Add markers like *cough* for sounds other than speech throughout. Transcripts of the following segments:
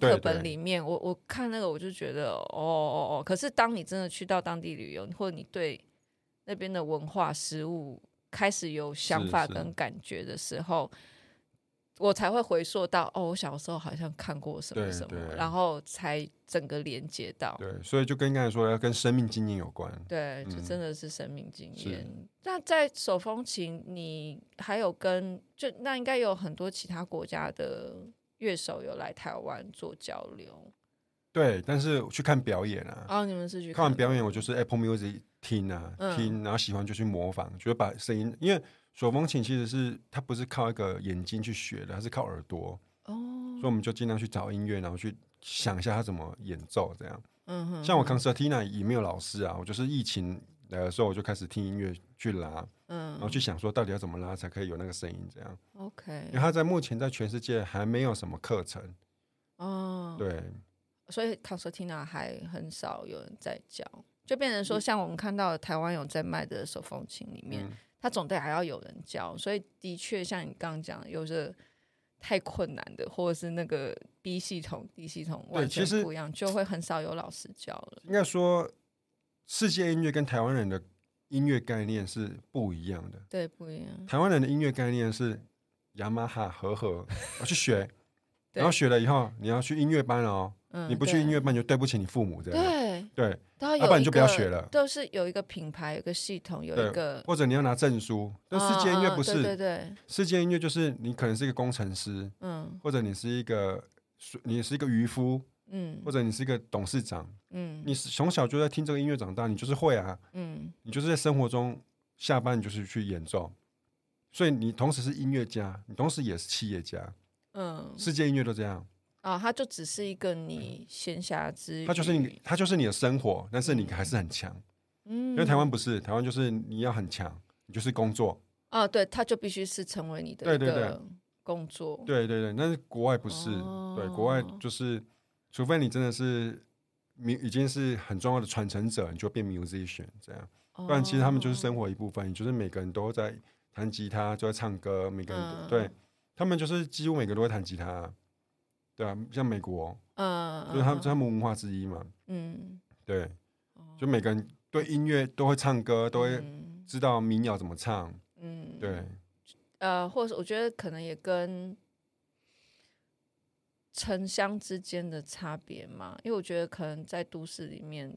课本里面，我我看那个，我就觉得，哦哦哦。可是当你真的去到当地旅游，或者你对那边的文化、食物开始有想法跟感觉的时候，我才会回溯到，哦，我小时候好像看过什么什么，然后才整个连接到。对，所以就跟刚才说的，要跟生命经验有关。对，就真的是生命经验。嗯、那在手风琴，你还有跟就那应该有很多其他国家的。乐手有来台湾做交流，对，但是去看表演啊。哦，你们是去看，看完表演，我就是 Apple Music 听啊，嗯、听，然后喜欢就去模仿，觉得把声音，因为手风琴其实是它不是靠一个眼睛去学的，它是靠耳朵。哦，所以我们就尽量去找音乐，然后去想一下它怎么演奏，这样。嗯哼，像我 Concertina 也没有老师啊，我就是疫情来的时候我就开始听音乐去拉。嗯，然后去想说到底要怎么拉才可以有那个声音，这样。OK，因为它在目前在全世界还没有什么课程。哦，对，所以 concertina 还很少有人在教，就变成说像我们看到台湾有在卖的手风琴里面，他、嗯、总得还要有人教，所以的确像你刚刚讲，有着太困难的，或者是那个 B 系统、D 系统完全不一样，就会很少有老师教了。应该说，世界音乐跟台湾人的。音乐概念是不一样的，对，不一样。台湾人的音乐概念是雅马哈和和，*laughs* 要去学，然后学了以后，你要去音乐班哦。你不去音乐班，就对不起你父母这样。对对，要不然你就不要学了。都是有一个品牌，有一个系统，有一个，或者你要拿证书。那世界音乐不是，对对，世界音乐就是你可能是一个工程师，嗯，或者你是一个，你是一个渔夫。嗯，或者你是一个董事长，嗯，你从小就在听这个音乐长大，你就是会啊，嗯，你就是在生活中下班你就是去演奏，所以你同时是音乐家，你同时也是企业家，嗯，世界音乐都这样啊，它就只是一个你闲暇之余，它就是你，它就是你的生活，但是你还是很强，嗯，因为台湾不是，台湾就是你要很强，你就是工作，啊，对，它就必须是成为你的对对对工作，对对对，但是国外不是，对，国外就是。除非你真的是已经是很重要的传承者，你就变 musician 这样，不然其实他们就是生活一部分，就是每个人都在弹吉他，就在唱歌，每个人都对他们就是几乎每个人都会弹吉他，对啊，像美国，嗯，就是他们他们文化之一嘛，嗯，对，就每个人对音乐都会唱歌，都会知道民谣怎么唱，嗯，对，呃，或者我觉得可能也跟。城乡之间的差别嘛，因为我觉得可能在都市里面，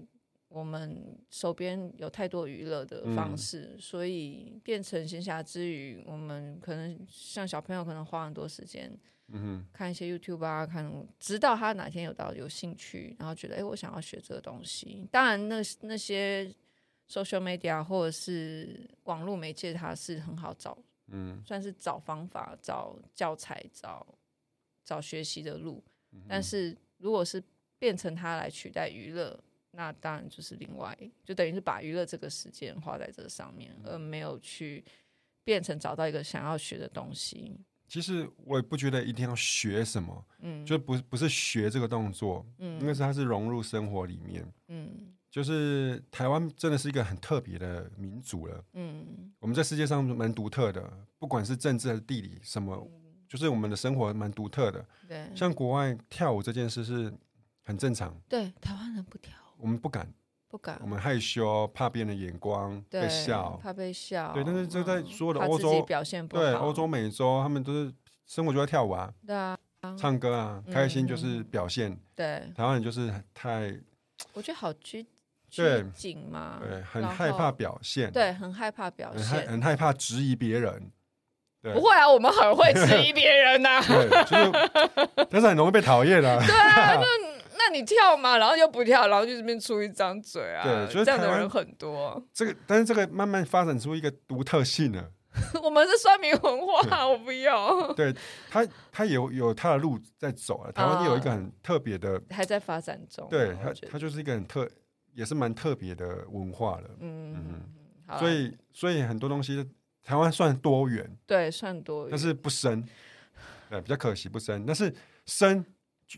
我们手边有太多娱乐的方式，嗯、所以变成闲暇之余，我们可能像小朋友可能花很多时间，嗯哼，看一些 YouTube 啊，看，直到他哪天有到有兴趣，然后觉得，哎、欸，我想要学这个东西。当然那，那那些 social media 或者是网络媒介，它是很好找，嗯，算是找方法、找教材、找。找学习的路，但是如果是变成它来取代娱乐，那当然就是另外，就等于是把娱乐这个时间花在这上面，而没有去变成找到一个想要学的东西。其实我也不觉得一定要学什么，嗯，就不不是学这个动作，嗯，因为是它是融入生活里面，嗯，就是台湾真的是一个很特别的民族了，嗯，我们在世界上蛮独特的，不管是政治还是地理什么。就是我们的生活蛮独特的，对，像国外跳舞这件事是很正常，对，台湾人不跳舞，我们不敢，不敢，我们害羞，怕别人的眼光，被笑，怕被笑，对，但是这在所有的欧洲表现不好，对，欧洲、美洲，他们都是生活就在跳舞啊，对啊，唱歌啊，开心就是表现，对，台湾人就是太，我觉得好拘拘谨嘛，对，很害怕表现，对，很害怕表现，很害怕质疑别人。不会啊，我们很会质疑别人呐，就是，但是很容易被讨厌啊。*laughs* 对啊，那那你跳嘛，然后又不跳，然后就这边出一张嘴啊，对，就是这样的人很多。这个，但是这个慢慢发展出一个独特性了。*laughs* 我们是酸民文化，我不要。对他，他有有他的路在走啊。台湾有一个很特别的，还在发展中。对他，他就是一个很特，也是蛮特别的文化了。嗯嗯，所以所以很多东西。台湾算多元，对，算多元，但是不深，对，比较可惜不深。但是深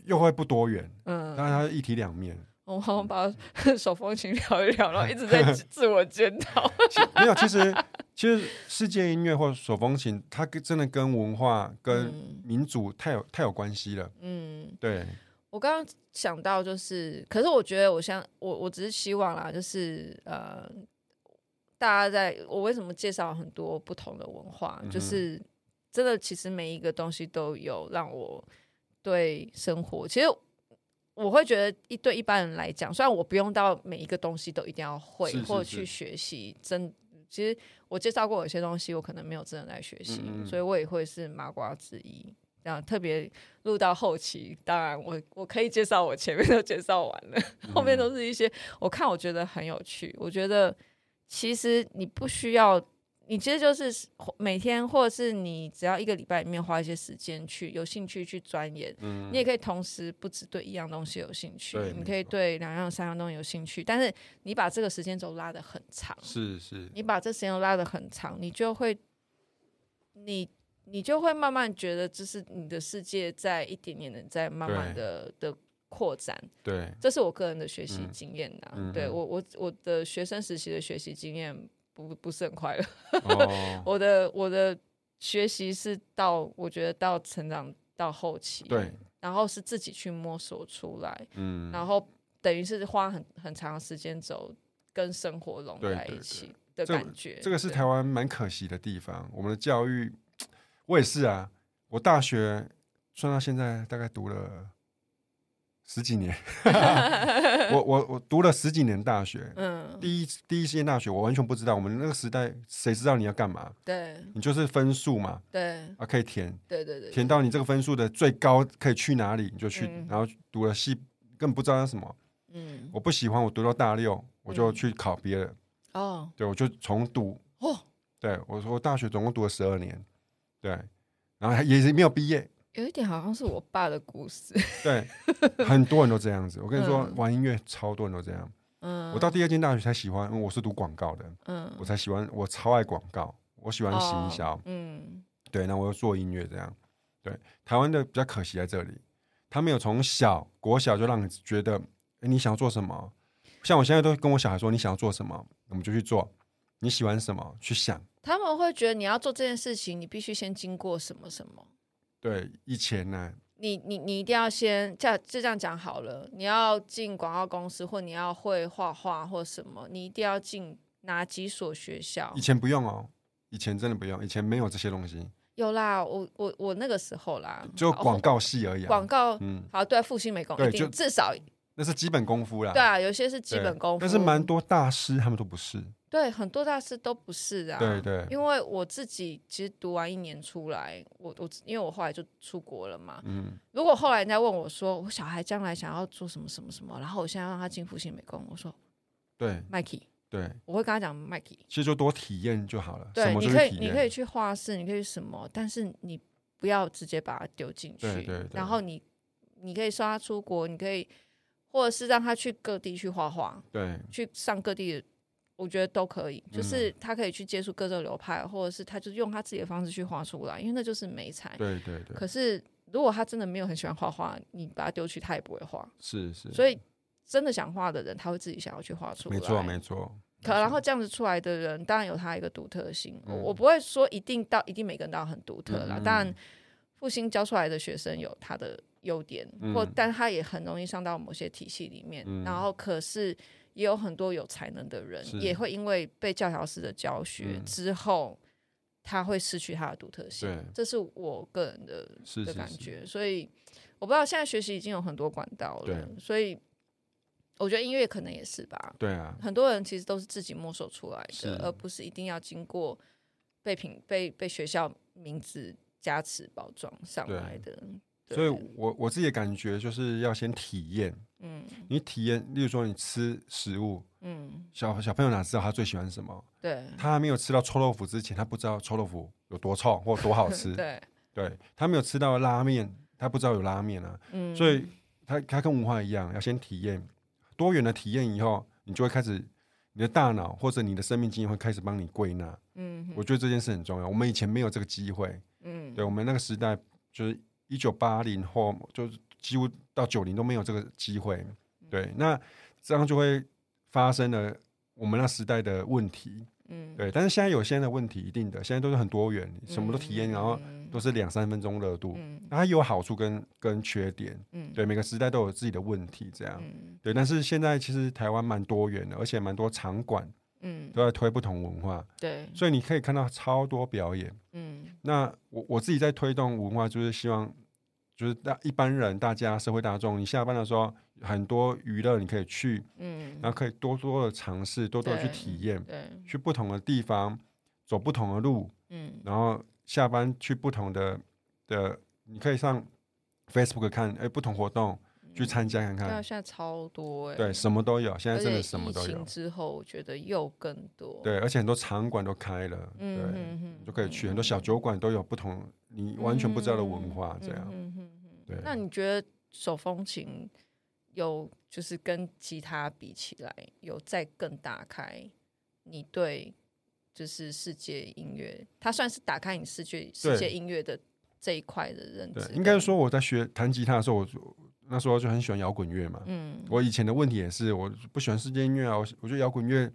又会不多元，嗯，当然它是一体两面，*laughs* 我好像把手风琴聊一聊，*laughs* 然后一直在自我检讨。没有，其实 *laughs* 其实世界音乐或手风琴，它跟真的跟文化、跟民族太有太有关系了。嗯，对。我刚刚想到就是，可是我觉得我想我我只是希望啦，就是呃，大家在我为什么介绍很多不同的文化，嗯、就是真的其实每一个东西都有让我对生活，其实。我会觉得一对一般人来讲，虽然我不用到每一个东西都一定要会或者去学习，真其实我介绍过有些东西，我可能没有真的来学习，嗯嗯所以我也会是麻瓜之一。这样特别录到后期，当然我我可以介绍我前面都介绍完了，嗯、*laughs* 后面都是一些我看我觉得很有趣。我觉得其实你不需要。你其实就是每天，或者是你只要一个礼拜里面花一些时间去有兴趣去钻研，嗯、你也可以同时不只对一样东西有兴趣，你可以对两样、三样东西有兴趣，但是你把这个时间轴拉得很长，是是，你把这时间轴拉得很长，你就会，你你就会慢慢觉得，这是你的世界在一点点的在慢慢的的扩展，对，这是我个人的学习经验呐、啊，嗯、对我我我的学生时期的学习经验。不不是很快乐，*laughs* 我的我的学习是到我觉得到成长到后期，对，然后是自己去摸索出来，嗯，然后等于是花很很长时间走跟生活融在一起的感觉，这个、这个是台湾蛮可惜的地方。我们的教育，*tsk* 我也是啊，我大学算到现在大概读了。十几年，*laughs* 我我我读了十几年大学，嗯，第一第一届大学我完全不知道，我们那个时代谁知道你要干嘛？对，你就是分数嘛，对，啊可以填，对对对，填到你这个分数的最高可以去哪里你就去，嗯、然后读了系根本不知道什么，嗯，我不喜欢，我读到大六我就去考别的，哦，对，我就重读，哦，对我说我大学总共读了十二年，对，然后也是没有毕业。有一点好像是我爸的故事，*laughs* 对，很多人都这样子。我跟你说，嗯、玩音乐超多人都这样。嗯，我到第二间大学才喜欢，因为我是读广告的，嗯，我才喜欢，我超爱广告，我喜欢行销，嗯，对，那我又做音乐这样。对，台湾的比较可惜在这里，他没有从小国小就让你觉得，哎，你想要做什么？像我现在都跟我小孩说，你想要做什么，我们就去做。你喜欢什么？去想。他们会觉得你要做这件事情，你必须先经过什么什么。对，以前呢，你你你一定要先这样就这样讲好了。你要进广告公司，或你要会画画或什么，你一定要进哪几所学校？以前不用哦，以前真的不用，以前没有这些东西。有啦，我我我那个时候啦，就广告系而已啊。广告，嗯，好，对，复兴美工，对，就至少那是基本功夫啦。对啊，有些是基本功夫，但是蛮多大师他们都不是。对，很多大师都不是啊。对对，因为我自己其实读完一年出来，我我因为我后来就出国了嘛。嗯。如果后来人家问我说，我小孩将来想要做什么什么什么，然后我现在让他进复兴美工，我说，对，Mikey，对，我会跟他讲，Mikey，其实就多体验就好了。对，你可以你可以去画室，你可以什么，但是你不要直接把他丢进去。对对。然后你你可以送他出国，你可以或者是让他去各地去画画，对，去上各地的。我觉得都可以，就是他可以去接触各种流派，嗯、或者是他就用他自己的方式去画出来，因为那就是美彩。对对对。可是如果他真的没有很喜欢画画，你把他丢去，他也不会画。是是。所以真的想画的人，他会自己想要去画出来。没错没错。可然后这样子出来的人，当然有他一个独特性。嗯、我不会说一定到一定每个人都很独特啦。当然、嗯，复兴教出来的学生有他的优点，嗯、或但他也很容易上到某些体系里面。嗯、然后可是。也有很多有才能的人，也会因为被教条式的教学之后，嗯、他会失去他的独特性。对这是我个人的是是是的感觉。所以我不知道现在学习已经有很多管道了，所以我觉得音乐可能也是吧。对啊，很多人其实都是自己摸索出来的，而不是一定要经过被评被被学校名字加持包装上来的。所以我我自己的感觉就是要先体验，嗯，你体验，例如说你吃食物，嗯，小小朋友哪知道他最喜欢什么？对，他还没有吃到臭豆腐之前，他不知道臭豆腐有多臭或多好吃，*laughs* 对，对他没有吃到拉面，他不知道有拉面啊，嗯，所以他他跟文化一样，要先体验多元的体验以后，你就会开始你的大脑或者你的生命经验会开始帮你归纳，嗯，我觉得这件事很重要。我们以前没有这个机会，嗯，对我们那个时代就是。一九八零后就是几乎到九零都没有这个机会，对对，那这样就会发生了我们那时代的问题。嗯，对，但是现在有现在的问题一定的，现在都是很多元，什么都体验，然后都是两三分钟热度，嗯，那它有好处跟跟缺点，嗯，对，每个时代都有自己的问题，这样，嗯，对，但是现在其实台湾蛮多元的，而且蛮多场馆，嗯，都在推不同文化，对，所以你可以看到超多表演，嗯，那我我自己在推动文化，就是希望。就是大一般人，大家社会大众，你下班的时候很多娱乐你可以去，嗯，然后可以多多的尝试，多多的去体验，对，去不同的地方走不同的路，嗯，然后下班去不同的的，你可以上 Facebook 看，哎，不同活动去参加看看。对啊，现在超多哎，对，什么都有，现在真的什么都有。之后我觉得又更多，对，而且很多场馆都开了，对，你就可以去很多小酒馆都有不同。你完全不知道的文化，这样。对。那你觉得手风琴有就是跟吉他比起来，有再更打开你对就是世界音乐，它算是打开你世界世界音乐的这一块的认知。应该说我在学弹吉他的时候，我那时候就很喜欢摇滚乐嘛。嗯。我以前的问题也是，我不喜欢世界音乐啊，我我觉得摇滚乐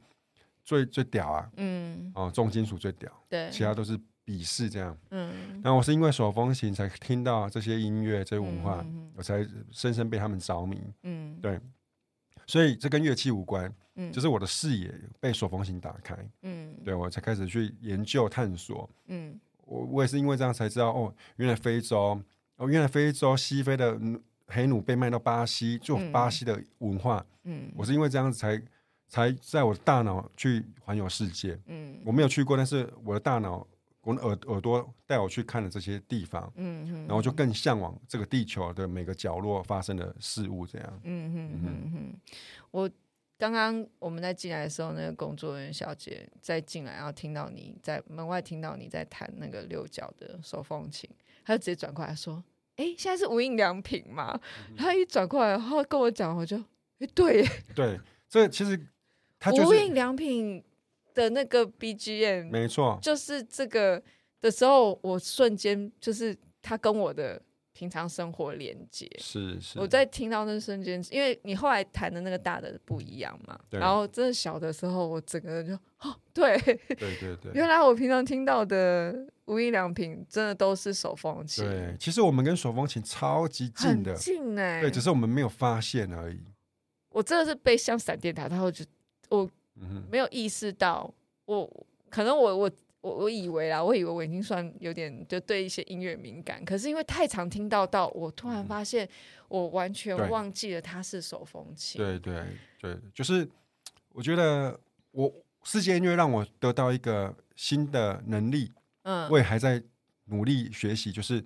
最最屌啊。嗯。哦，重金属最屌。对。其他都是。鄙视这样，嗯，然后我是因为手风琴才听到这些音乐、这些文化，嗯、我才深深被他们着迷，嗯，对，所以这跟乐器无关，嗯，就是我的视野被手风琴打开，嗯，对我才开始去研究探索，嗯，我我也是因为这样才知道，哦，原来非洲，哦，原来非洲西非的黑奴被卖到巴西，就巴西的文化，嗯，我是因为这样子才才在我的大脑去环游世界，嗯，我没有去过，但是我的大脑。我的耳耳朵带我去看了这些地方，嗯哼，然后就更向往这个地球的每个角落发生的事物，这样，嗯哼嗯哼。哼。我刚刚我们在进来的时候，那个工作人员小姐在进来，然后听到你在门外听到你在弹那个六角的手风琴，她就直接转过来说：“哎，现在是无印良品嘛？”她一转过来，然后跟我讲，我就，哎，对，对，这其实他就是无印良品。的那个 BGM，没错，就是这个的时候，我瞬间就是他跟我的平常生活连接，是是。我在听到那瞬间，因为你后来弹的那个大的不一样嘛，然后真的小的时候，我整个人就哦，对对对对，原来我平常听到的无印良品真的都是手风琴。对，其实我们跟手风琴超级近的，近哎、欸，对，只是我们没有发现而已。我真的是被像闪电打，他会就我。没有意识到，我可能我我我我以为啦，我以为我已经算有点就对一些音乐敏感，可是因为太常听到到，我突然发现我完全忘记了它是手风琴。对对对，就是我觉得我世界音乐让我得到一个新的能力，嗯，我也还在努力学习，就是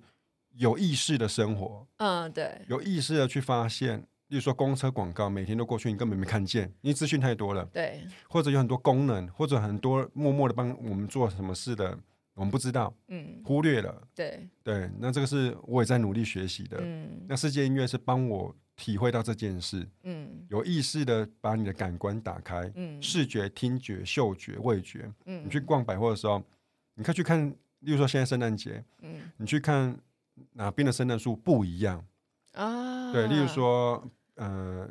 有意识的生活，嗯，对，有意识的去发现。例如说公车广告，每天都过去，你根本没看见，因为资讯太多了。对，或者有很多功能，或者很多默默的帮我们做什么事的，我们不知道，嗯，忽略了。对对，那这个是我也在努力学习的。嗯，那世界音乐是帮我体会到这件事。嗯，有意识的把你的感官打开，嗯，视觉、听觉、嗅觉、味觉。嗯，你去逛百货的时候，你可以去看，例如说现在圣诞节，嗯，你去看哪边的圣诞树不一样。啊，对，例如说，呃，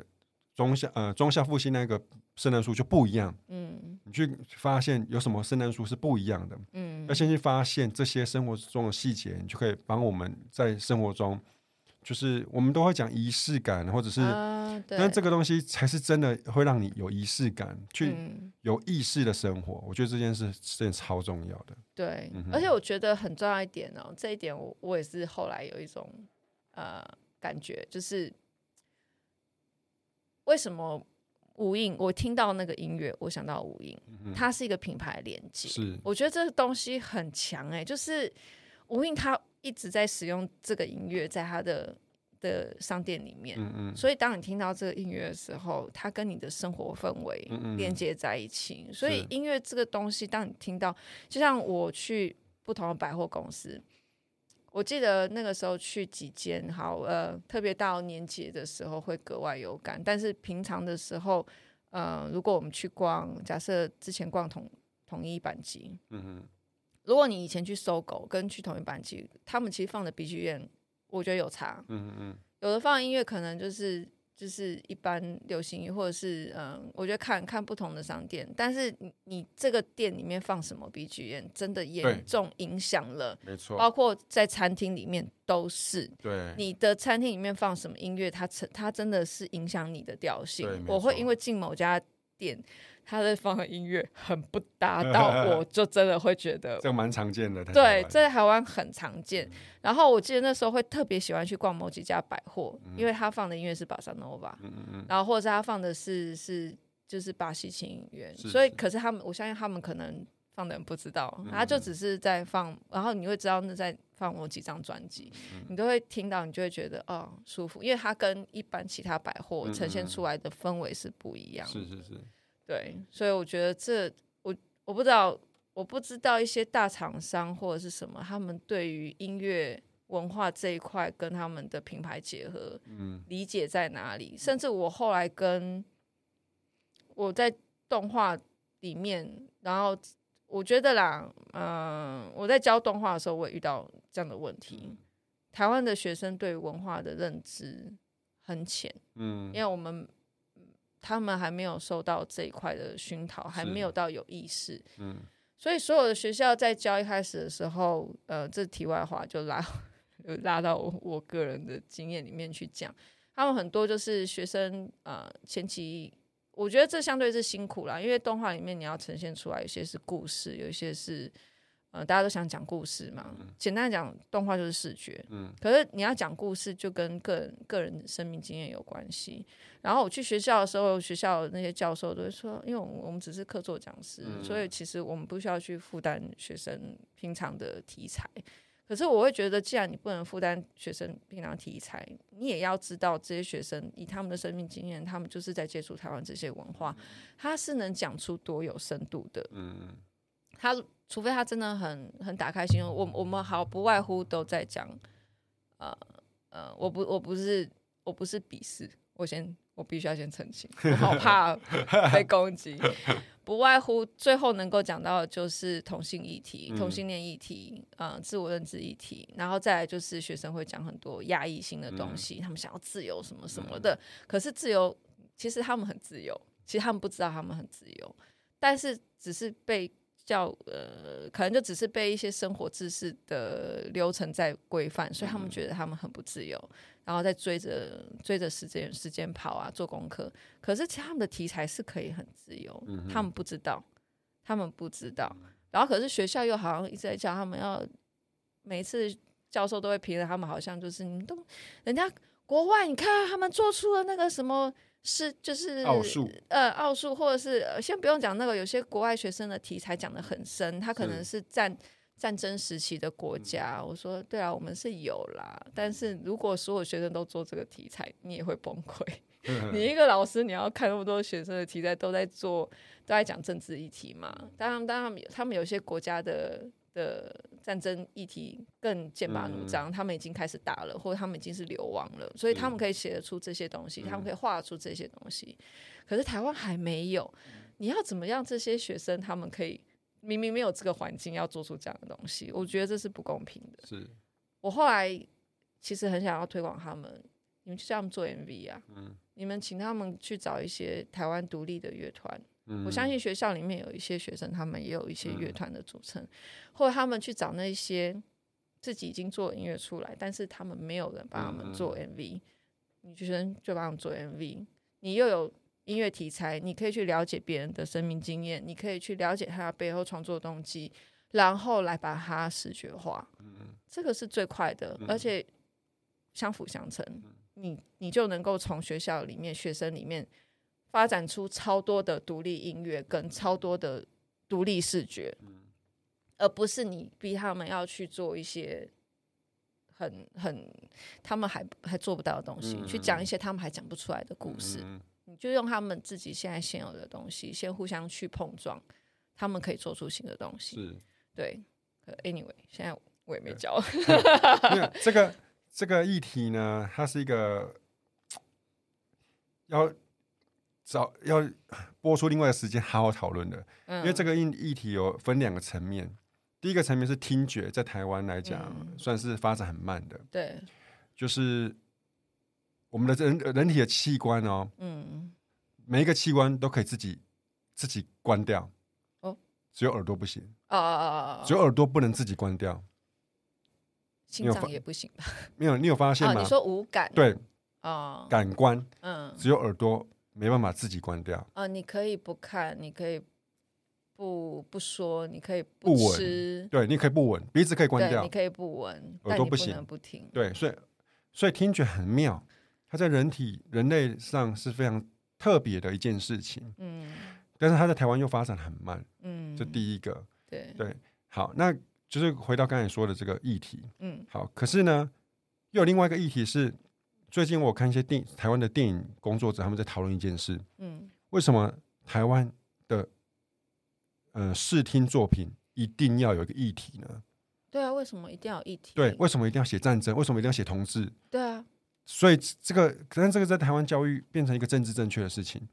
中下呃中下复兴那个圣诞树就不一样，嗯，你去发现有什么圣诞树是不一样的，嗯，要先去发现这些生活中的细节，你就可以帮我们在生活中，就是我们都会讲仪式感，或者是，啊、但这个东西才是真的会让你有仪式感，去有意识的生活，我觉得这件事真的超重要的，对，嗯、而且我觉得很重要一点哦，这一点我我也是后来有一种呃。感觉就是为什么无印？我听到那个音乐，我想到无印，嗯、它是一个品牌连接。是，我觉得这个东西很强哎、欸，就是无印它一直在使用这个音乐，在它的的商店里面。嗯嗯，所以当你听到这个音乐的时候，它跟你的生活氛围连接在一起。嗯嗯，所以音乐这个东西，当你听到，就像我去不同的百货公司。我记得那个时候去几间，好呃，特别到年节的时候会格外有感。但是平常的时候，呃，如果我们去逛，假设之前逛统统一板机，嗯哼，如果你以前去搜狗跟去统一板机，他们其实放的 BGM，我觉得有差，嗯嗯，有的放的音乐可能就是就是一般流行或者是嗯，我觉得看看不同的商店，但是你你这个店里面放什么 BGM，真的严重影响了，没错，包括在餐厅里面都是。对，你的餐厅里面放什么音乐，它成它真的是影响你的调性。我会因为进某家店。他在放的音乐很不搭，*laughs* 到我就真的会觉得这蛮常见的。对，在台湾很常见。然后我记得那时候会特别喜欢去逛某几家百货，因为他放的音乐是巴萨诺瓦，然后或者是他放的是是就是巴西轻音乐。所以，可是他们我相信他们可能放的人不知道，他就只是在放，然后你会知道那在放某几张专辑，你都会听到，你就会觉得哦舒服，因为它跟一般其他百货呈现出来的氛围是不一样。是是是。对，所以我觉得这我我不知道，我不知道一些大厂商或者是什么，他们对于音乐文化这一块跟他们的品牌结合，嗯，理解在哪里？甚至我后来跟我在动画里面，然后我觉得啦，嗯，我在教动画的时候，我也遇到这样的问题。台湾的学生对文化的认知很浅，嗯，因为我们。他们还没有受到这一块的熏陶，还没有到有意识。嗯，所以所有的学校在教一开始的时候，呃，这题外话就拉 *laughs* 就拉到我，我个人的经验里面去讲。他们很多就是学生，呃，前期我觉得这相对是辛苦啦，因为动画里面你要呈现出来，有些是故事，有一些是。呃，大家都想讲故事嘛。简单讲，动画就是视觉。嗯。可是你要讲故事，就跟个人个人生命经验有关系。然后我去学校的时候，学校那些教授都会说，因为我们只是客座讲师，嗯、所以其实我们不需要去负担学生平常的题材。可是我会觉得，既然你不能负担学生平常题材，你也要知道这些学生以他们的生命经验，他们就是在接触台湾这些文化，他是能讲出多有深度的。嗯。他。除非他真的很很打开心，我我们好不外乎都在讲，呃呃，我不我不是我不是鄙视，我先我必须要先澄清，我好怕 *laughs* 被攻击，不外乎最后能够讲到的就是同性议题、同性恋议题，嗯、呃，自我认知议题，然后再来就是学生会讲很多压抑性的东西，嗯、他们想要自由什么什么的，可是自由其实他们很自由，其实他们不知道他们很自由，但是只是被。叫呃，可能就只是被一些生活知识的流程在规范，所以他们觉得他们很不自由，然后再追着追着时间时间跑啊，做功课。可是其实他们的题材是可以很自由，他们不知道，他们不知道。然后可是学校又好像一直在叫他们要，每次教授都会评论他们，好像就是你们都人家国外，你看他们做出了那个什么。是，就是奥数，呃，奥数，或者是先不用讲那个，有些国外学生的题材讲的很深，他可能是战是战争时期的国家。嗯、我说，对啊，我们是有啦，但是如果所有学生都做这个题材，你也会崩溃。*laughs* 你 *laughs* 一个老师，你要看那么多学生的题材都在做，都在讲政治议题嘛？当然，当然，他们有些国家的。的战争议题更剑拔弩张，嗯、他们已经开始打了，或者他们已经是流亡了，所以他们可以写得出这些东西，嗯、他们可以画出这些东西。可是台湾还没有，你要怎么样？这些学生他们可以明明没有这个环境，要做出这样的东西，我觉得这是不公平的。是。我后来其实很想要推广他们，你们就叫他们做 MV 啊，嗯、你们请他们去找一些台湾独立的乐团。我相信学校里面有一些学生，他们也有一些乐团的组成，或者他们去找那些自己已经做音乐出来，但是他们没有人帮他们做 MV，你学生就帮他们做 MV，你又有音乐题材，你可以去了解别人的生命经验，你可以去了解他背后创作动机，然后来把它视觉化，这个是最快的，而且相辅相成，你你就能够从学校里面、学生里面。发展出超多的独立音乐跟超多的独立视觉，而不是你逼他们要去做一些很很他们还还做不到的东西，去讲一些他们还讲不出来的故事。你就用他们自己现在现有的东西，先互相去碰撞，他们可以做出新的东西。是，对。Anyway，现在我也没教。*laughs* 这个这个议题呢，它是一个要。找要播出另外的时间好好讨论的，嗯、因为这个议议题有分两个层面。第一个层面是听觉，在台湾来讲、嗯、算是发展很慢的。对，就是我们的人人体的器官哦，嗯，每一个器官都可以自己自己关掉，哦，只有耳朵不行，啊啊啊啊，只有耳朵不能自己关掉，心脏也不行。吧？没有，你有发现吗？你说无感，对，哦，感官，嗯，只有耳朵没办法自己关掉，啊，你可以不看，你可以不不说，你可以不吃，对，你可以不闻，鼻子可以关掉，你可以不闻，耳朵不行，不听，对，所以所以听觉很妙。它在人体人类上是非常特别的一件事情，嗯，但是它在台湾又发展很慢，嗯，这第一个，对对，好，那就是回到刚才说的这个议题，嗯，好，可是呢，又有另外一个议题是，最近我看一些电台湾的电影工作者他们在讨论一件事，嗯，为什么台湾的呃视听作品一定要有一个议题呢？对啊，为什么一定要有议题？对，为什么一定要写战争？为什么一定要写同志？对啊。所以这个，可能这个在台湾教育变成一个政治正确的事情，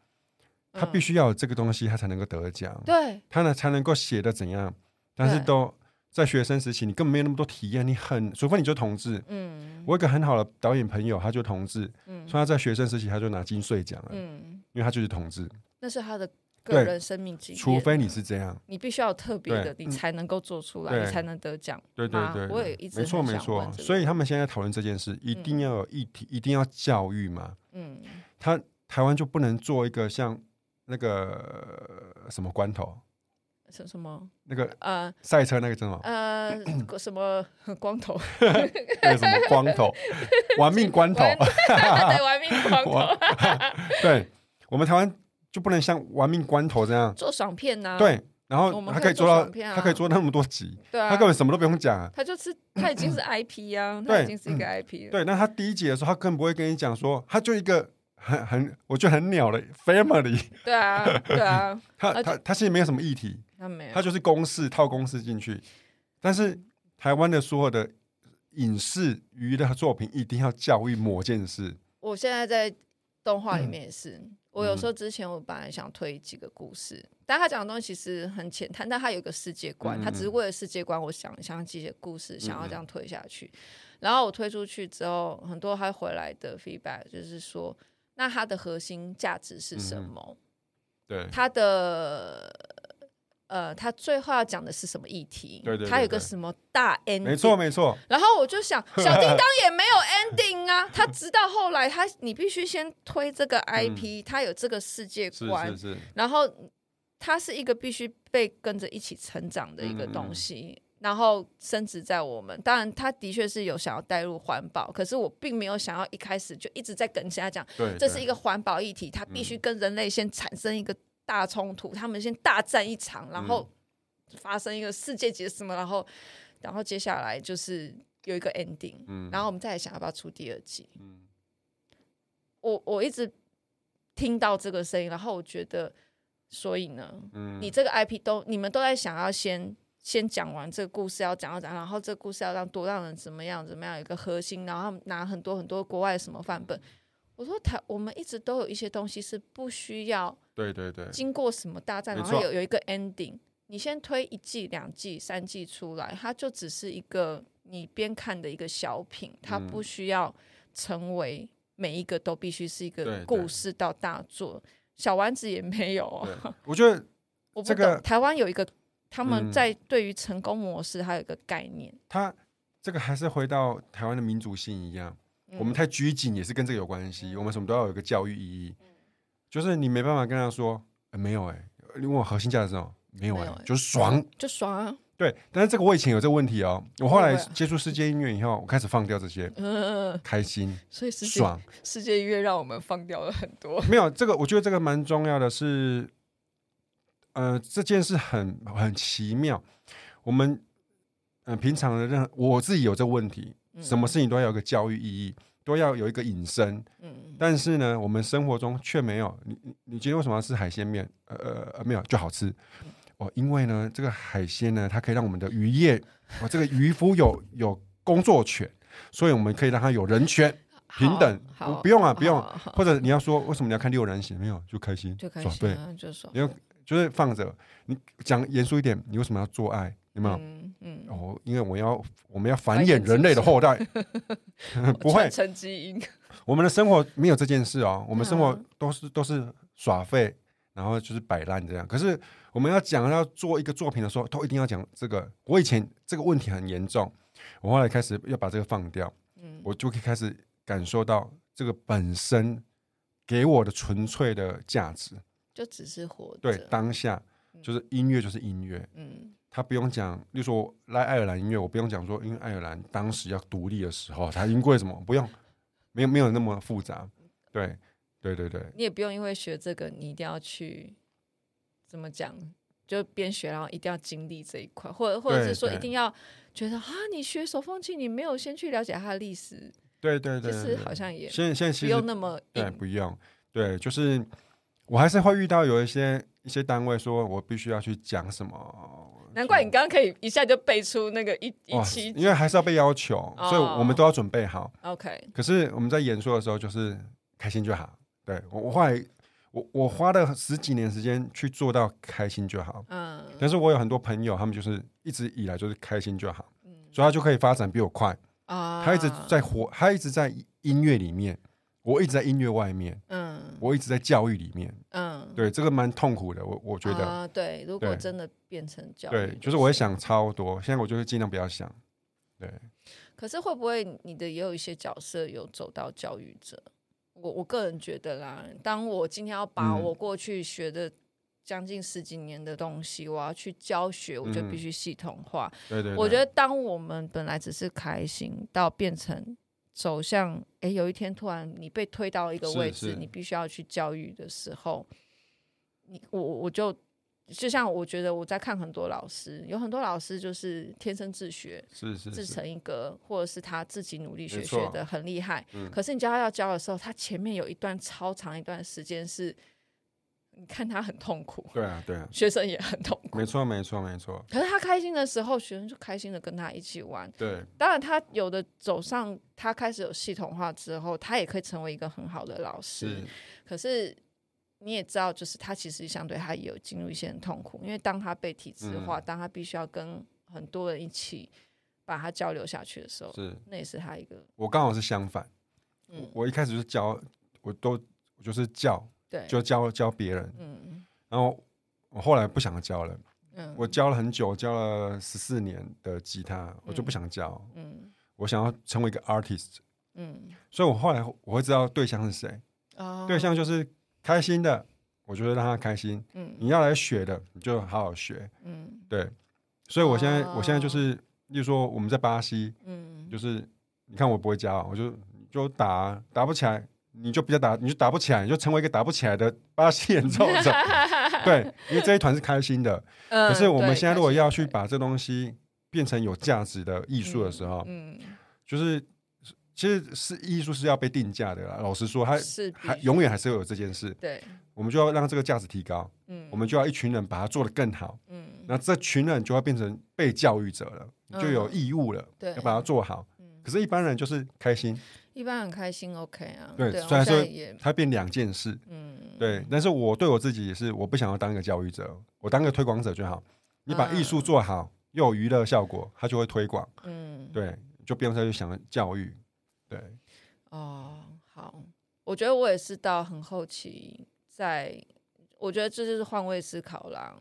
他必须要有这个东西，他才能够得奖。对，他呢才能够写的怎样？但是都在学生时期，你根本没有那么多体验，你很，除非你就同志。嗯，我有一个很好的导演朋友，他就同志。嗯，所以他在学生时期他就拿金穗奖了。嗯，因为他就是同志。那是他的。个人生命经验，除非你是这样，你必须要特别的，你才能够做出来，你才能得奖。对对对，我也一直没错没错。所以他们现在讨论这件事，一定要有议题，一定要教育嘛。嗯，他台湾就不能做一个像那个什么关头，什什么那个呃赛车那个叫什么呃 *coughs* *laughs* 什么光头，那个什么光头，玩命关头，*laughs* 对，玩命 *laughs* 关头，对我们台湾。就不能像玩命关头这样做爽片呐？对，然后他可以做到，他可以做那么多集，他根本什么都不用讲，他就是他已经是 *laughs* IP 啊，他已经是一个 IP 了。对，那他第一集的时候，他更不会跟你讲说，他就一个很很我觉得很鸟的 family。对啊，对啊，*laughs* 他他他其实没有什么议题，他没有，他就是公式套公式进去。但是台湾的所有的影视娱乐作品一定要教育某件事。我现在在动画里面也是。我有时候之前我本来想推几个故事，嗯、但他讲的东西其实很浅谈，但他有一个世界观，嗯、他只是为了世界观，我想想几些故事，想要这样推下去。嗯、然后我推出去之后，很多他回来的 feedback 就是说，那它的核心价值是什么？嗯、对，他的。呃，他最后要讲的是什么议题？对对，他有个什么大 ending？没错没错。然后我就想，小叮当也没有 ending 啊。他直到后来，他你必须先推这个 IP，他有这个世界观，然后他是一个必须被跟着一起成长的一个东西，然后升值在我们。当然，他的确是有想要带入环保，可是我并没有想要一开始就一直在跟人家讲，这是一个环保议题，它必须跟人类先产生一个。大冲突，他们先大战一场，然后发生一个世界级的什么，然后，然后接下来就是有一个 ending，嗯，然后我们再来想要不要出第二季，嗯，我我一直听到这个声音，然后我觉得，所以呢，嗯，你这个 IP 都你们都在想要先先讲完这个故事要讲到讲，然后这个故事要让多让人怎么样怎么样有一个核心，然后拿很多很多国外的什么范本。我说台，我们一直都有一些东西是不需要，对对对，经过什么大战，然后有有一个 ending，你先推一季、两季、三季出来，它就只是一个你边看的一个小品，它不需要成为每一个都必须是一个故事到大作。小丸子也没有，*laughs* 我觉得我不懂。台湾有一个，他们在对于成功模式还有一个概念，它这个还是回到台湾的民族性一样。我们太拘谨也是跟这个有关系。我们什么都要有一个教育意义，就是你没办法跟他说，没有哎，因为我核心价值哦？没有哎，就是爽，*laughs* 就爽啊。对，但是这个我以前有这个问题哦。我后来接触世界音乐以后，我开始放掉这些，开心，所以爽。世界音乐让我们放掉了很多。没有这个，我觉得这个蛮重要的是，呃，这件事很很奇妙。我们嗯，平常的任何我自己有这个问题。什么事情都要有个教育意义，都要有一个引申。嗯，但是呢，我们生活中却没有。你你你今天为什么要吃海鲜面？呃呃，没有就好吃。哦，因为呢，这个海鲜呢，它可以让我们的渔业，哦，这个渔夫有有工作权，所以我们可以让他有人权平等。不用啊，不用。或者你要说为什么你要看六人行？没有就开心，就开心，对，就爽。你要就是放着。你讲严肃一点，你为什么要做爱？有没有？嗯嗯哦，因为我要我们要繁衍人类的后代，*laughs* 不会传承基因。我们的生活没有这件事哦，我们生活都是都是耍废，然后就是摆烂这样。可是我们要讲要做一个作品的时候，都一定要讲这个。我以前这个问题很严重，我后来开始要把这个放掉，嗯，我就可以开始感受到这个本身给我的纯粹的价值，就只是活对当下，就是音乐就是音乐，嗯。他不用讲，例如说来爱尔兰音乐，我不用讲说，因为爱尔兰当时要独立的时候，他因为什么？不用，没有没有那么复杂。对，对对对。你也不用因为学这个，你一定要去怎么讲？就边学，然后一定要经历这一块，或者或者是说一定要觉得啊，你学手风琴，你没有先去了解它的历史。对对对，其实好像也现现不用那么对，不用。对，就是我还是会遇到有一些一些单位说我必须要去讲什么。难怪你刚刚可以一下就背出那个一一期，因为还是要被要求，哦、所以我们都要准备好。OK，可是我们在演说的时候就是开心就好。对我，我后来我我花了十几年时间去做到开心就好。嗯，但是我有很多朋友，他们就是一直以来就是开心就好，嗯、所以他就可以发展比我快。啊，他一直在活，他一直在音乐里面。我一直在音乐外面，嗯，我一直在教育里面，嗯，对，这个蛮痛苦的，我我觉得，啊，对，如果真的变成教育，对，就是我会想超多，现在我就是尽量不要想，对。可是会不会你的也有一些角色有走到教育者？我我个人觉得啦，当我今天要把我过去学的将近十几年的东西，我要去教学，我就必须系统化。对对，我觉得当我们本来只是开心，到变成。走向哎、欸，有一天突然你被推到一个位置，你必须要去教育的时候，你我我就就像我觉得我在看很多老师，有很多老师就是天生自学，是是自成一格，或者是他自己努力学学的很厉害。可是你教他要教的时候，他前面有一段超长一段时间是。你看他很痛苦，对啊，对啊，*laughs* 学生也很痛苦，没错，没错，没错。可是他开心的时候，学生就开心的跟他一起玩。对，当然他有的走上，他开始有系统化之后，他也可以成为一个很好的老师。是，可是你也知道，就是他其实相对他也有进入一些很痛苦，因为当他被体制化，嗯、当他必须要跟很多人一起把他交流下去的时候，是，那也是他一个。我刚好是相反，嗯，我一开始就是教，我都我就是教。对，就教教别人，嗯，然后我后来不想教了，嗯，我教了很久，教了十四年的吉他，嗯、我就不想教，嗯，我想要成为一个 artist，嗯，所以我后来我会知道对象是谁，哦，对象就是开心的，我觉得让他开心，嗯，你要来学的，你就好好学，嗯，对，所以我现在、哦、我现在就是，例如说我们在巴西，嗯，就是你看我不会教，我就就打打不起来。你就比较打，你就打不起来，你就成为一个打不起来的巴西演奏者。*laughs* 对，因为这一团是开心的。嗯、可是我们现在如果要去把这东西变成有价值的艺术的时候，嗯，嗯就是其实是艺术是要被定价的啦。老实说，它是还永远还是会有这件事。对，我们就要让这个价值提高。嗯，我们就要一群人把它做得更好。嗯，那这群人就要变成被教育者了，嗯、就有义务了，对，要把它做好。嗯、可是，一般人就是开心。一般很开心，OK 啊。对，虽然说它变两件事，嗯，对。但是我对我自己也是，我不想要当一个教育者，我当个推广者就好。你把艺术做好，又有娱乐效果，它就会推广。嗯，对，就不用再去想教育。对。哦，好。我觉得我也是到很后期，在我觉得这就是换位思考啦。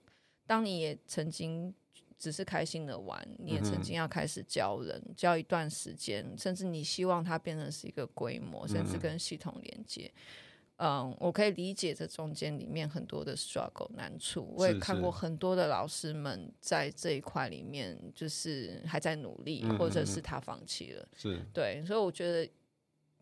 当你也曾经。只是开心的玩，你也曾经要开始教人，嗯、教一段时间，甚至你希望它变成是一个规模，甚至跟系统连接。嗯，嗯，我可以理解这中间里面很多的 struggle 难处。我也看过很多的老师们在这一块里面，就是还在努力，嗯、或者是他放弃了。是对，所以我觉得。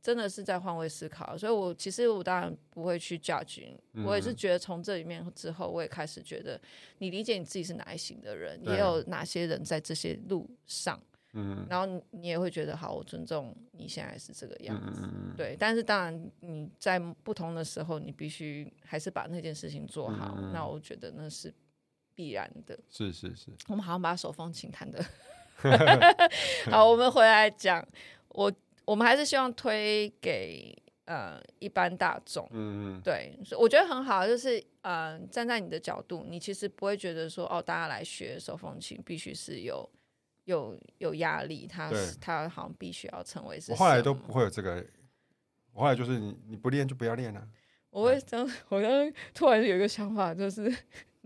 真的是在换位思考，所以我其实我当然不会去 judge，我也是觉得从这里面之后，我也开始觉得你理解你自己是哪一型的人，也有哪些人在这些路上，嗯，然后你也会觉得好，我尊重你现在是这个样子，对。但是当然你在不同的时候，你必须还是把那件事情做好，那我觉得那是必然的。是是是，我们好像把手风琴弹的，*laughs* 好，我们回来讲我。我们还是希望推给呃一般大众，嗯嗯，对，所以我觉得很好，就是呃站在你的角度，你其实不会觉得说哦，大家来学手风琴必须是有有有压力，他对他好像必须要成为是。我后来都不会有这个，我后来就是你你不练就不要练了、啊。我会这样，我刚刚突然有一个想法，就是。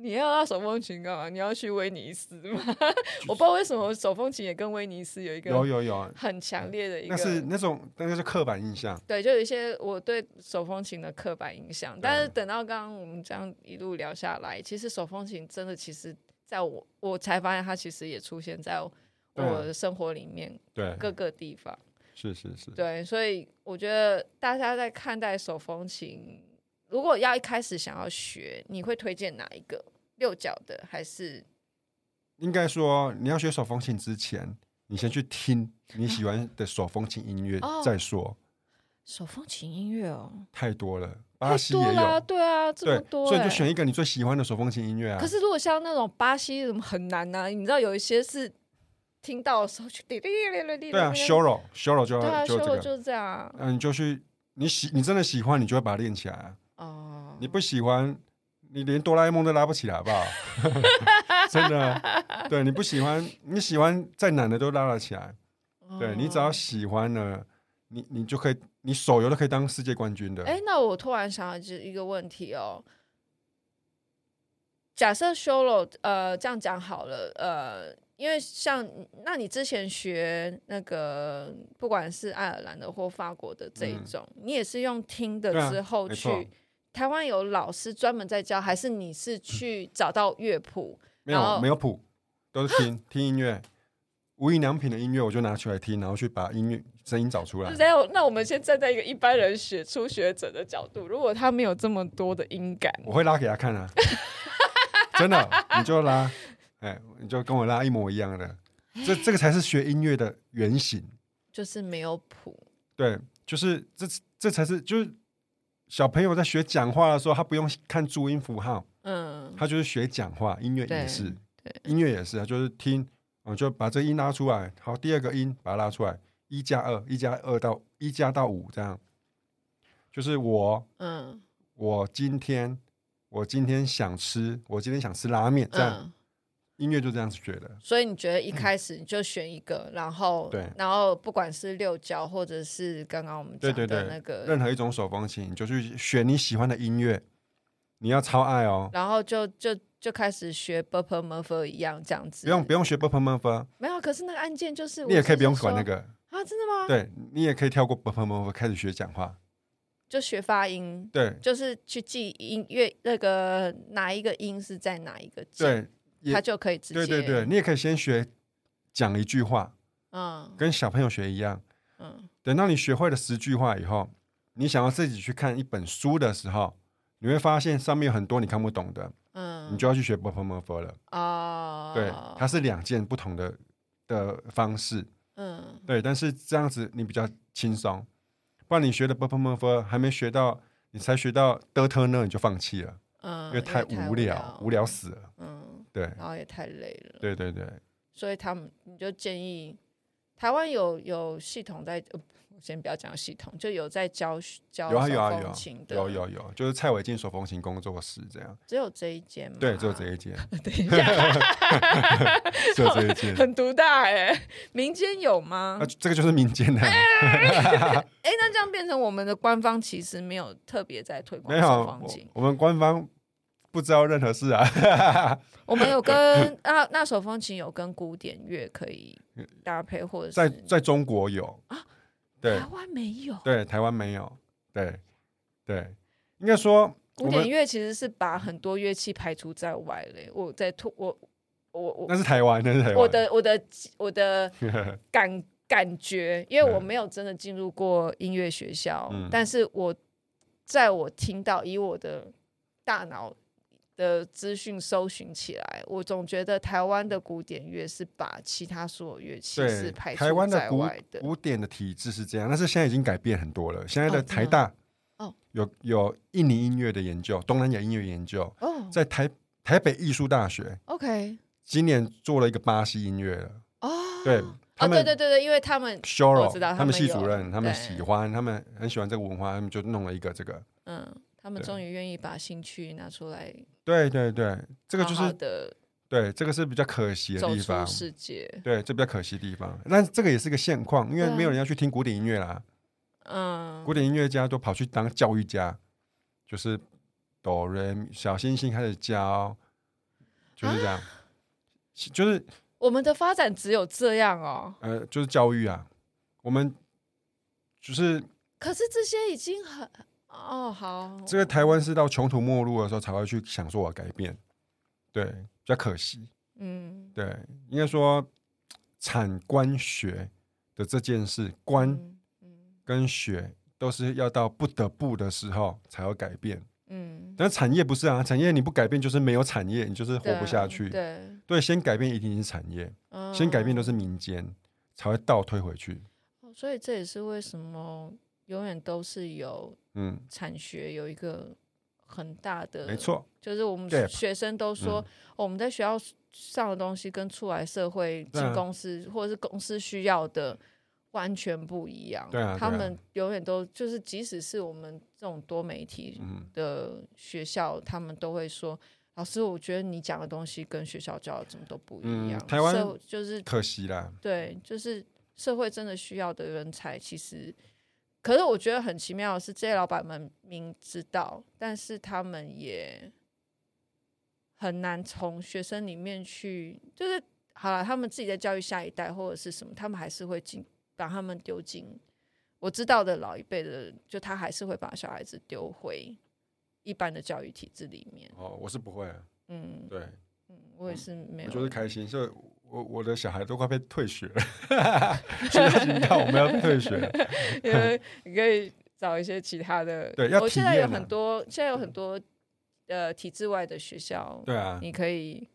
你要拉手风琴干嘛？你要去威尼斯吗？*laughs* 我不知道为什么手风琴也跟威尼斯有一个有有有很强烈的一个，那是那种那个是刻板印象。对，就有一些我对手风琴的刻板印象。但是等到刚刚我们这样一路聊下来，其实手风琴真的，其实在我我才发现它其实也出现在我的生活里面，对各个地方。是是是。对，所以我觉得大家在看待手风琴。如果要一开始想要学，你会推荐哪一个？六角的还是？应该说，你要学手风琴之前，你先去听你喜欢的手风琴音乐再说。哦、手风琴音乐哦，太多了，巴西也有，对啊，这么多，所以你就选一个你最喜欢的手风琴音乐啊。可是如果像那种巴西什么很难呢、啊？你知道有一些是听到的时候去滴滴滴滴滴，对啊，solo，solo 就要，对啊就这个，就是这样。嗯，你就去，你喜，你真的喜欢，你就会把它练起来啊。哦，你不喜欢，你连哆啦 A 梦都拉不起来，好不好？*laughs* 真的，对，你不喜欢，你喜欢再难的都拉得起来。哦、对，你只要喜欢了，你你就可以，你手游都可以当世界冠军的。哎，那我突然想到一个问题哦，假设 solo，呃，这样讲好了，呃，因为像，那你之前学那个，不管是爱尔兰的或法国的这一种，嗯、你也是用听的之后去。台湾有老师专门在教，还是你是去找到乐谱？没有，没有谱，都是听 *gasps* 听音乐。无印良品的音乐，我就拿出来听，然后去把音乐声音找出来。*laughs* 那我们先站在一个一般人学初学者的角度，如果他没有这么多的音感，我会拉给他看啊。*laughs* 真的，你就拉，哎，你就跟我拉一模一样的。这这个才是学音乐的原型，就是没有谱。对，就是这这才是就是。小朋友在学讲话的时候，他不用看注音符号，嗯，他就是学讲话。音乐也是，音乐也是，他就是听，嗯，就把这音拉出来。好，第二个音把它拉出来，一加二，一加二到一加到五，这样，就是我，嗯，我今天，我今天想吃，我今天想吃拉面，这样。嗯音乐就这样子学的，所以你觉得一开始你就选一个，嗯、然后对，然后不管是六角或者是刚刚我们讲的那个，任何一种手风琴，你就去选你喜欢的音乐，你要超爱哦。然后就就就开始学 Bopper-Murphy 一样这样子，不用不用学 Bopper-Murphy，没有，可是那个按键就是，你也可以不用管那个。啊，真的吗？对，你也可以跳过 Bopper-Murphy 开始学讲话，就学发音，对，就是去记音乐那个哪一个音是在哪一个键，对。他就可以直接对对对，你也可以先学讲一句话，嗯，跟小朋友学一样，嗯，等到你学会了十句话以后，你想要自己去看一本书的时候，你会发现上面有很多你看不懂的，嗯，你就要去学 Bopper-Murphy 了，哦，对，它是两件不同的的方式，嗯，对，但是这样子你比较轻松，不然你学的 Bopper-Murphy 还没学到，你才学到的特呢，你就放弃了，嗯，因为太无聊，无聊死了，嗯。对，然后也太累了。对对对，所以他们你就建议，台湾有有系统在，呃，先不要讲系统，就有在教教有啊有啊，有有有有，就是蔡伟进手风琴工作室这样。只有这一间吗？对，只有这一间。*laughs* 等一下，*laughs* 只有这一间，很独大哎。民间有吗？啊，这个就是民间的。*laughs* 哎，那这样变成我们的官方其实没有特别在推广手风琴。我们官方。不知道任何事啊！*laughs* 我们有跟那那手风琴有跟古典乐可以搭配，或者是在在中国有啊？对，台湾没有。对，台湾没有。对对，应该说古典乐其实是把很多乐器排除在外嘞。我在突我我我那是台湾，那是台湾。我的我的我的 *laughs* 感感觉，因为我没有真的进入过音乐学校，嗯、但是我在我听到以我的大脑。的资讯搜寻起来，我总觉得台湾的古典乐是把其他所有乐器是排除在外的。古典的体制是这样，但是现在已经改变很多了。现在的台大哦，有有印尼音乐的研究，东南亚音乐研究哦，在台台北艺术大学，OK，今年做了一个巴西音乐了哦，对，他们对对对对，因为他们 Shoro 知道他们系主任，他们喜欢，他们很喜欢这个文化，他们就弄了一个这个，嗯。他们终于愿意把兴趣拿出来。对对对，这个就是的，对，这个是比较可惜的地方。世界，对，这比较可惜的地方。那这个也是个现况，因为没有人要去听古典音乐啦。嗯，古典音乐家都跑去当教育家，就是哆来咪小星星开始教，就是这样，啊、就是我们的发展只有这样哦。呃，就是教育啊，我们就是，可是这些已经很哦好，这个台湾是到穷途末路的时候才会去想说我改变，对，比较可惜，嗯，对，应该说产官学的这件事，官。嗯跟学都是要到不得不的时候才会改变，嗯，但产业不是啊，产业你不改变就是没有产业，你就是活不下去。对，对，先改变一定是产业，嗯、先改变都是民间，才会倒推回去。所以这也是为什么永远都是有嗯产学有一个很大的，没错，就是我们学生都说，我们在学校上的东西跟出来社会进公司、啊、或者是公司需要的。完全不一样。对啊，他们永远都就是，即使是我们这种多媒体的学校，嗯、他们都会说：“老师，我觉得你讲的东西跟学校教的怎么都不一样。嗯”台湾就是可惜啦。对，就是社会真的需要的人才，其实，可是我觉得很奇妙的是，这些老板们明知道，但是他们也很难从学生里面去，就是好了，他们自己在教育下一代或者是什么，他们还是会进。把他们丢进我知道的老一辈的，就他还是会把小孩子丢回一般的教育体制里面。哦，我是不会。嗯，对，嗯，我也是没有，我就是开心，所以我我的小孩都快被退学了，现在警告我们要退学，*laughs* 因为你可以找一些其他的。对，要。我现在有很多，现在有很多呃体制外的学校，对啊，你可以。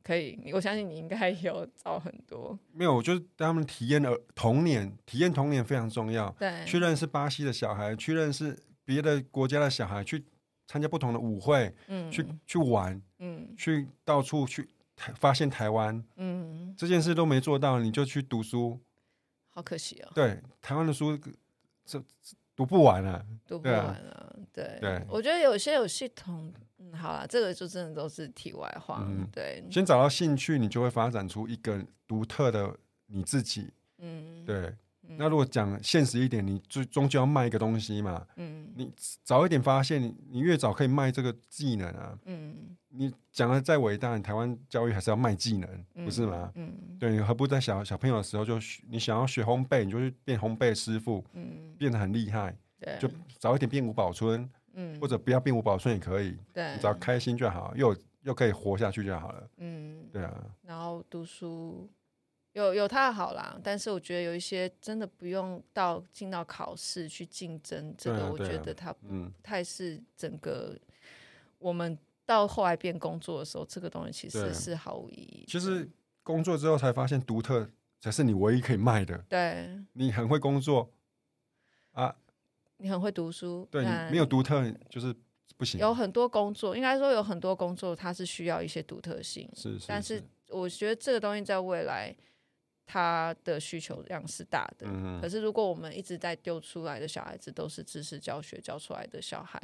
可以，我相信你应该有找很多。没有，我就是让他们体验了童年，体验童年非常重要。对，去认识巴西的小孩，去认识别的国家的小孩，去参加不同的舞会，嗯，去去玩，嗯，去到处去发现台湾，嗯，这件事都没做到，你就去读书，好可惜哦。对，台湾的书这读不完了，读不完了。对，对，我觉得有些有系统。嗯，好了，这个就真的都是题外话。嗯，对，先找到兴趣，你就会发展出一个独特的你自己。嗯，对。嗯、那如果讲现实一点，你最终究要卖一个东西嘛。嗯，你早一点发现，你你越早可以卖这个技能啊。嗯，你讲的再伟大，你台湾教育还是要卖技能，嗯、不是吗？嗯，对，你何不在小小朋友的时候就你想要学烘焙，你就去变烘焙师傅，嗯，变得很厉害。对，就早一点变五保春。嗯，或者不要变五保春也可以，对，只要开心就好，又又可以活下去就好了。嗯，对啊。然后读书有有他的好啦，但是我觉得有一些真的不用到进到考试去竞争，这个我觉得他不太是整个我们到后来变工作的时候，这个东西其实是毫无意义。其实工作之后才发现，独特才是你唯一可以卖的。对，你很会工作啊。你很会读书，对，你没有独特就是不行。有很多工作，应该说有很多工作，它是需要一些独特性。是，是，是，但是我觉得这个东西在未来，它的需求量是大的。嗯。可是如果我们一直在丢出来的小孩子都是知识教学教出来的小孩，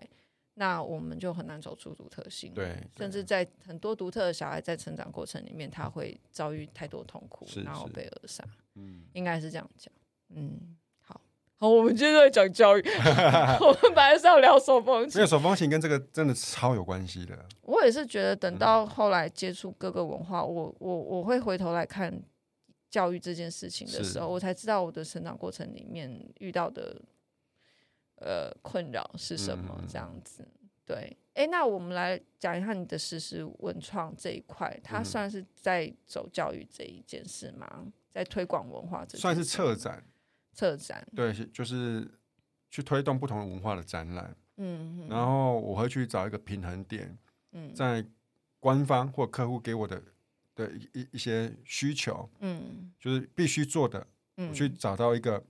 那我们就很难走出独特性。对。甚至在很多独特的小孩在成长过程里面，他会遭遇太多痛苦，然后被扼杀。嗯。应该是这样讲。嗯。好，我们接着讲教育。*laughs* 我们本来是要聊手风琴，没有手风琴跟这个真的超有关系的。我也是觉得，等到后来接触各个文化，嗯、我我我会回头来看教育这件事情的时候，我才知道我的成长过程里面遇到的呃困扰是什么。这样子，嗯、对。哎、欸，那我们来讲一下你的实时文创这一块，它算是在走教育这一件事吗？在推广文化这算是策展。策展对，就是去推动不同的文化的展览，嗯哼，然后我会去找一个平衡点，嗯，在官方或客户给我的的一一些需求，嗯，就是必须做的，嗯，我去找到一个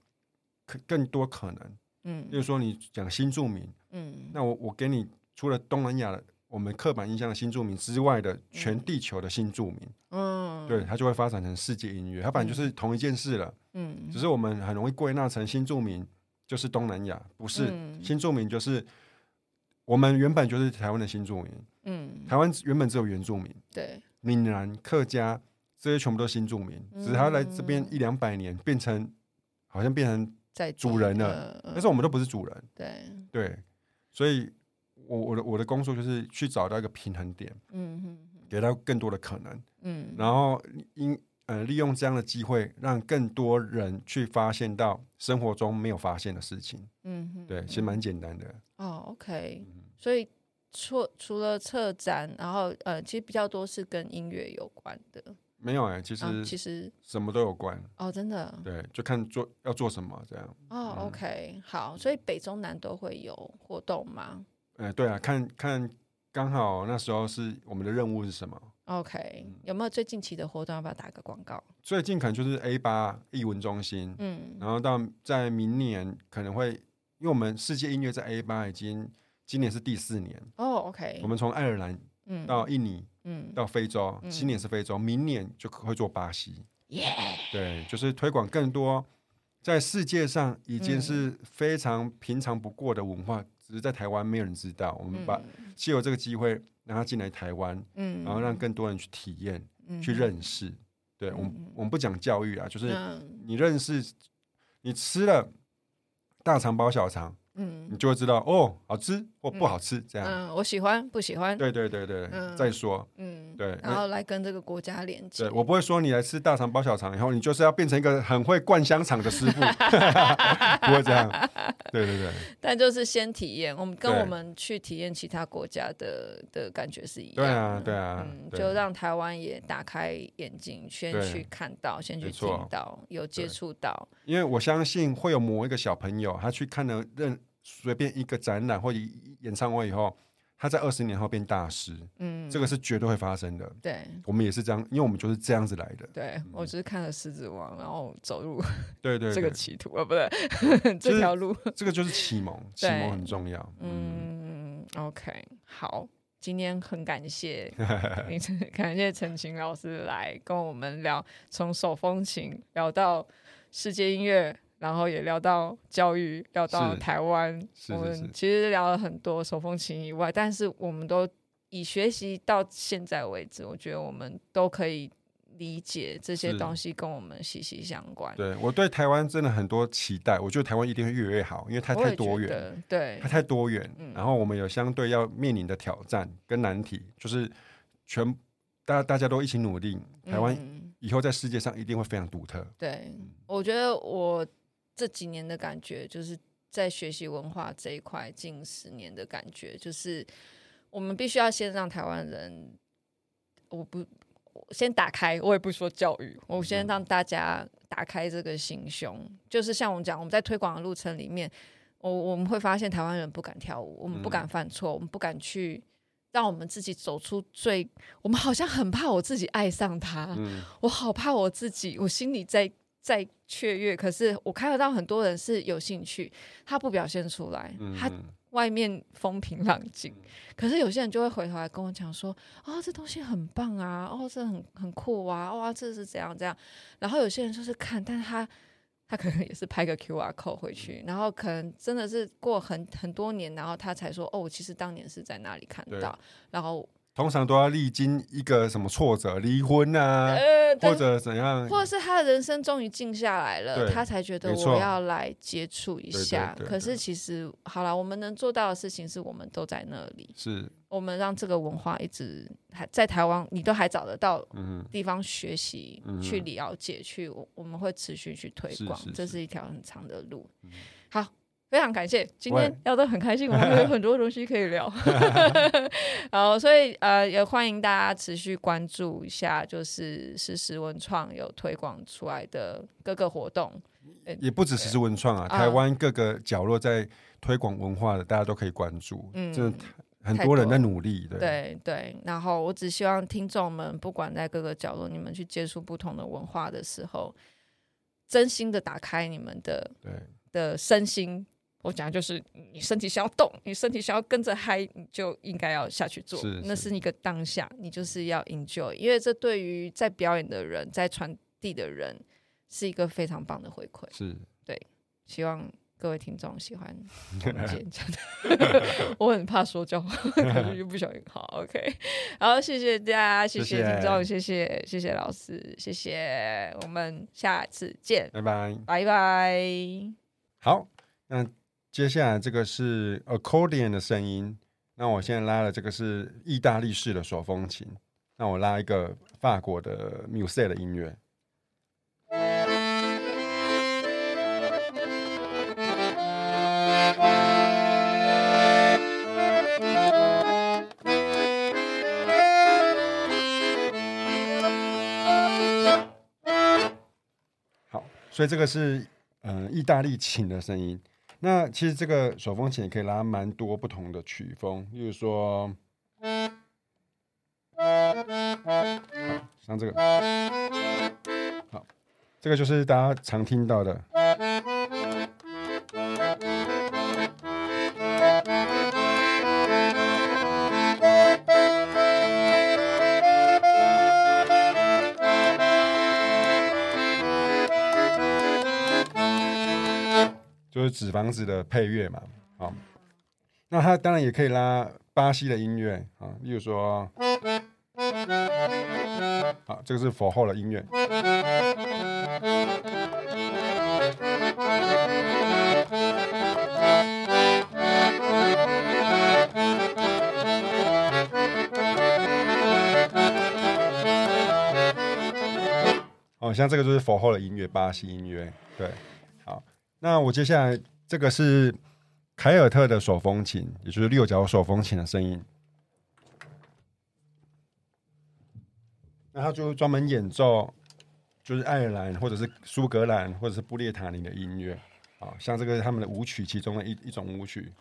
可更多可能，嗯，例如说你讲新住民，嗯，那我我给你除了东南亚的我们刻板印象的新住民之外的全地球的新住民，嗯，对，它就会发展成世界音乐，它本来就是同一件事了。嗯，只是我们很容易归纳成新住民就是东南亚，不是、嗯、新住民就是我们原本就是台湾的新住民。嗯，台湾原本只有原住民，对，闽南、客家这些全部都是新住民，嗯、只是他来这边一两百年，变成好像变成在主人了，但是我们都不是主人。对。对，所以我我的我的工作就是去找到一个平衡点，嗯哼，给到更多的可能，嗯，然后因呃利用这样的机会，让更多人去发现到生活中没有发现的事情，嗯哼，对，其实蛮简单的。哦，OK，所以除除了策展，然后呃，其实比较多是跟音乐有关的。没有哎、欸，其实、啊、其实什么都有关哦，真的。对，就看做要做什么这样。哦、嗯、，OK，好，所以北中南都会有活动吗？哎、欸，对啊，看看刚好那时候是我们的任务是什么？OK，有没有最近期的活动？要不要打个广告？最近可能就是 A 八艺文中心，嗯，然后到在明年可能会，因为我们世界音乐在 A 八已经今年是第四年哦，OK，我们从爱尔兰到印尼。嗯嗯，到非洲，今年是非洲，嗯、明年就会做巴西。耶、yeah!，对，就是推广更多在世界上已经是非常平常不过的文化，嗯、只是在台湾没有人知道。我们把借由这个机会让他进来台湾，嗯，然后让更多人去体验、嗯、去认识。对我们，我们不讲教育啊，就是你认识，你吃了大肠包小肠。嗯，你就会知道哦，好吃或不好吃，这样。嗯，我喜欢，不喜欢。对对对对，嗯、再说。嗯，对。然后来跟这个国家连接。对，我不会说你来吃大肠包小肠，以后你就是要变成一个很会灌香肠的师傅，*laughs* 不会这样。对对对。但就是先体验，我们跟我们去体验其他国家的的感觉是一样的。对啊，对啊。嗯，就让台湾也打开眼睛，先去看到，先去听到，有接触到。因为我相信会有某一个小朋友，他去看了认。随便一个展览或者演唱会以后，他在二十年后变大师，嗯，这个是绝对会发生的。对，我们也是这样，因为我们就是这样子来的。对，嗯、我只是看了《狮子王》，然后走入对对，*laughs* 对这个歧途啊，不对，*laughs* 这条路，这个就是启蒙，启蒙很重要。嗯，嗯，OK，好，今天很感谢，*laughs* 感谢陈晴老师来跟我们聊，从手风琴聊到世界音乐。然后也聊到教育，聊到台湾，我们其实聊了很多手风琴以外，但是我们都以学习到现在为止，我觉得我们都可以理解这些东西跟我们息息相关。对，我对台湾真的很多期待，我觉得台湾一定会越来越好，因为它太多元，对，它太多元。嗯，然后我们有相对要面临的挑战跟难题，就是全大家大家都一起努力，台湾以后在世界上一定会非常独特。对，我觉得我。这几年的感觉，就是在学习文化这一块，近十年的感觉，就是我们必须要先让台湾人，我不先打开，我也不说教育，我先让大家打开这个心胸。就是像我们讲，我们在推广的路程里面，我我们会发现台湾人不敢跳舞，我们不敢犯错，我们不敢去让我们自己走出最，我们好像很怕我自己爱上他，我好怕我自己，我心里在。在雀跃，可是我看得到很多人是有兴趣，他不表现出来，嗯、他外面风平浪静，嗯，可是有些人就会回头来跟我讲说，哦，这东西很棒啊，哦，这很很酷啊，哇，这是怎样怎样，然后有些人就是看，但是他他可能也是拍个 QR code 回去，嗯，然后可能真的是过很很多年，然后他才说，哦，其实当年是在哪里看到，然后。通常都要历经一个什么挫折，离婚啊，呃、或者怎样，或者是他的人生终于静下来了，他才觉得我要来接触一下。对对对对，可是其实好了，我们能做到的事情是我们都在那里，是。我们让这个文化一直还在台湾，你都还找得到地方学习、嗯、去了解、去我们会持续去推广，这是一条很长的路。嗯、好。非常感谢，今天聊得很开心，我们有很多东西可以聊。*laughs* 好，所以呃，也欢迎大家持续关注一下，就是实时文创有推广出来的各个活动，也不止时时文创啊，台湾各个角落在推广文化的，大家都可以关注。嗯，真的很多人在努力。对对对，然后我只希望听众们，不管在各个角落，你们去接触不同的文化的时候，真心的打开你们的对的身心。我讲的就是，你身体想要动，你身体想要跟着嗨，你就应该要下去做。是是，那是一个当下，你就是要 enjoy，因为这对于在表演的人，在传递的人，是一个非常棒的回馈。是，对，希望各位听众喜欢我们今天讲的。*laughs* 我很怕说教，可是又不小心。好，OK，好，谢谢大家，谢谢听众，谢谢谢谢老师，谢谢，我们下次见，拜拜，拜拜。好，那接下来这个是 accordion 的声音。那我现在拉的这个是意大利式的手风琴。那我拉一个法国的 muse 的音乐。好，所以这个是嗯、呃、意大利琴的声音。那其实这个手风琴也可以拉蛮多不同的曲风，例如说。像这个，好，这个就是大家常听到的。纸房子的配乐嘛，好，那它当然也可以拉巴西的音乐啊，例如说。好，这个是佛后的音乐。哦，像这个就是佛后的音乐，巴西音乐。对，那我接下来这个是凯尔特的手风琴，也就是六角手风琴的声音。那他就专门演奏，就是爱尔兰或者是苏格兰或者是布列塔尼的音乐，啊，像这个是他们的舞曲其中的一一种舞曲。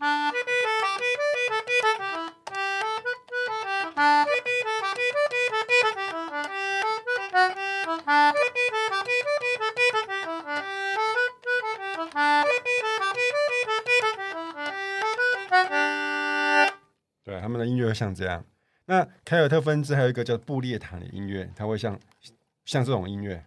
像这样。那凯尔特分支还有一个叫布列塔的音乐，它会像像这种音乐，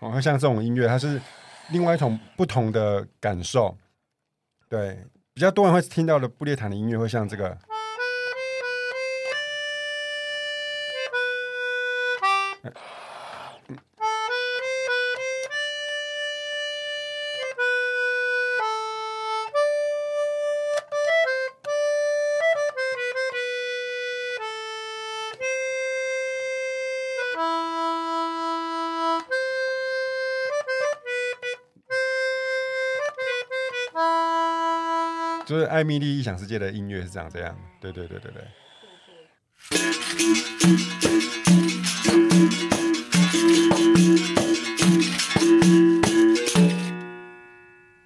哦，会像这种音乐，它是另外一种不同的感受。对，比较多人会听到的布列塔的音乐会像这个，就是艾米丽异想世界的音乐是这样，这样，对，对，对，对，对。